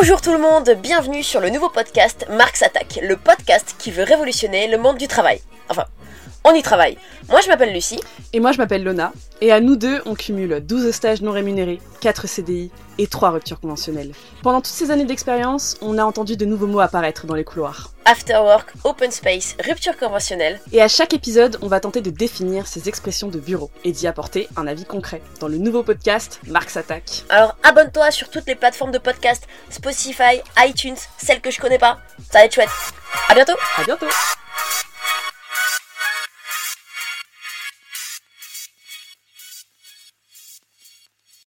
Bonjour tout le monde, bienvenue sur le nouveau podcast Marx Attack, le podcast qui veut révolutionner le monde du travail. On y travaille. Moi je m'appelle Lucie. Et moi je m'appelle Lona. Et à nous deux, on cumule 12 stages non rémunérés, 4 CDI et 3 ruptures conventionnelles. Pendant toutes ces années d'expérience, on a entendu de nouveaux mots apparaître dans les couloirs. After work, open space, rupture conventionnelle. Et à chaque épisode, on va tenter de définir ces expressions de bureau et d'y apporter un avis concret dans le nouveau podcast Marx Attack. Alors abonne-toi sur toutes les plateformes de podcast, Spotify, iTunes, celles que je connais pas. Ça va être chouette. À bientôt À bientôt